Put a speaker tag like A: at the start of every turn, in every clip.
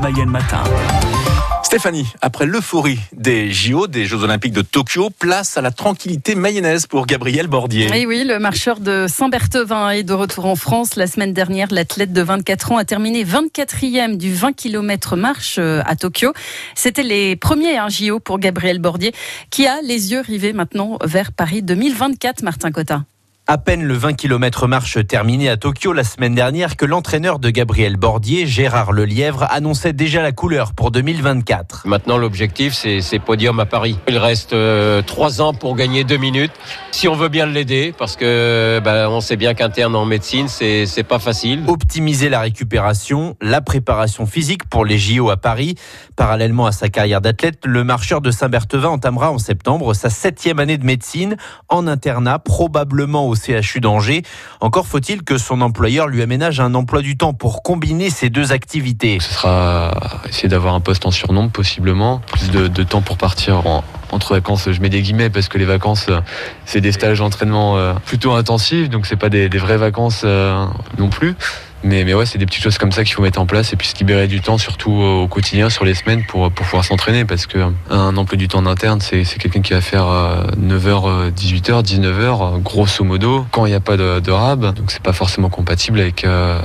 A: Mayenne Matin.
B: Stéphanie, après l'euphorie des JO, des Jeux Olympiques de Tokyo, place à la tranquillité mayonnaise pour Gabriel Bordier.
C: Oui, oui, le marcheur de Saint-Berthevin est de retour en France. La semaine dernière, l'athlète de 24 ans a terminé 24e du 20 km marche euh, à Tokyo. C'était les premiers hein, JO pour Gabriel Bordier, qui a les yeux rivés maintenant vers Paris 2024, Martin Cotta.
D: À peine le 20 km marche terminé à Tokyo la semaine dernière que l'entraîneur de Gabriel Bordier, Gérard Lelièvre, annonçait déjà la couleur pour 2024.
E: Maintenant, l'objectif, c'est podium à Paris. Il reste euh, trois ans pour gagner deux minutes. Si on veut bien l'aider, parce que bah, on sait bien qu'interne en médecine, c'est pas facile.
D: Optimiser la récupération, la préparation physique pour les JO à Paris. Parallèlement à sa carrière d'athlète, le marcheur de Saint-Berthevin entamera en septembre sa septième année de médecine en internat, probablement au CHU d'Angers. Encore faut-il que son employeur lui aménage un emploi du temps pour combiner ces deux activités.
F: Ce sera essayer d'avoir un poste en surnombre possiblement, plus de, temps pour partir entre vacances, je mets des guillemets parce que les vacances, c'est des stages d'entraînement euh, plutôt intensifs, donc c'est pas des, vraies vacances euh, non plus. Mais, mais ouais, c'est des petites choses comme ça qu'il faut mettre en place et puis se libérer du temps, surtout au quotidien, sur les semaines, pour, pour pouvoir s'entraîner. Parce qu'un emploi du temps d'interne, c'est quelqu'un qui va faire 9h, 18h, 19h, grosso modo, quand il n'y a pas de, de rab. Donc c'est pas forcément compatible avec euh,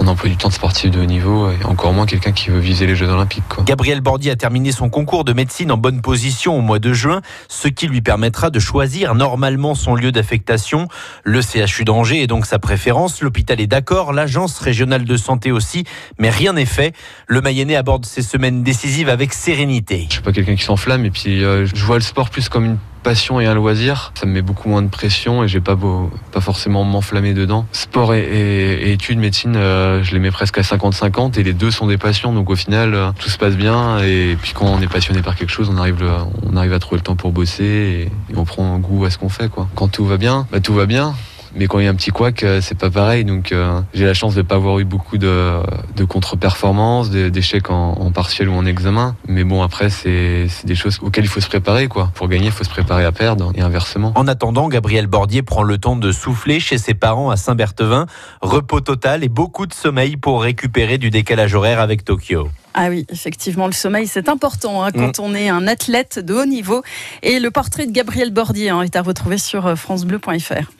F: un emploi du temps de sportif de haut niveau et encore moins quelqu'un qui veut viser les Jeux Olympiques. Quoi.
D: Gabriel Bordier a terminé son concours de médecine en bonne position au mois de juin, ce qui lui permettra de choisir normalement son lieu d'affectation. Le CHU d'Angers est donc sa préférence. L'hôpital est d'accord. L'agence régionale de santé aussi, mais rien n'est fait. Le Mayennais aborde ces semaines décisives avec sérénité.
F: Je suis pas quelqu'un qui s'enflamme et puis euh, je vois le sport plus comme une passion et un loisir. Ça me met beaucoup moins de pression et j'ai pas beau, pas forcément m'enflammer dedans. Sport et, études, médecine, euh, je les mets presque à 50-50 et les deux sont des passions. Donc au final, euh, tout se passe bien et puis quand on est passionné par quelque chose, on arrive, on arrive à trouver le temps pour bosser et, on prend goût à ce qu'on fait. Quoi. Quand tout va bien, bah, tout va bien. Mais quand il y a un petit couac, euh, c'est pas pareil. Donc euh, j'ai la chance de ne pas avoir eu beaucoup de, de contre-performances, d'échecs en, partiel ou en examen. Mais bon, après, c'est des choses auxquelles il faut se préparer. Quoi. Pour gagner, il faut se préparer à perdre et inversement.
D: En attendant, Gabriel Bordier prend le temps de souffler chez ses parents à Saint-Berthevin. Repos total et beaucoup de sommeil pour récupérer du décalage horaire avec Tokyo.
C: Ah oui, effectivement, le sommeil, c'est important hein, quand mm. on est un athlète de haut niveau. Et le portrait de Gabriel Bordier hein, est à retrouver sur euh, francebleu.fr.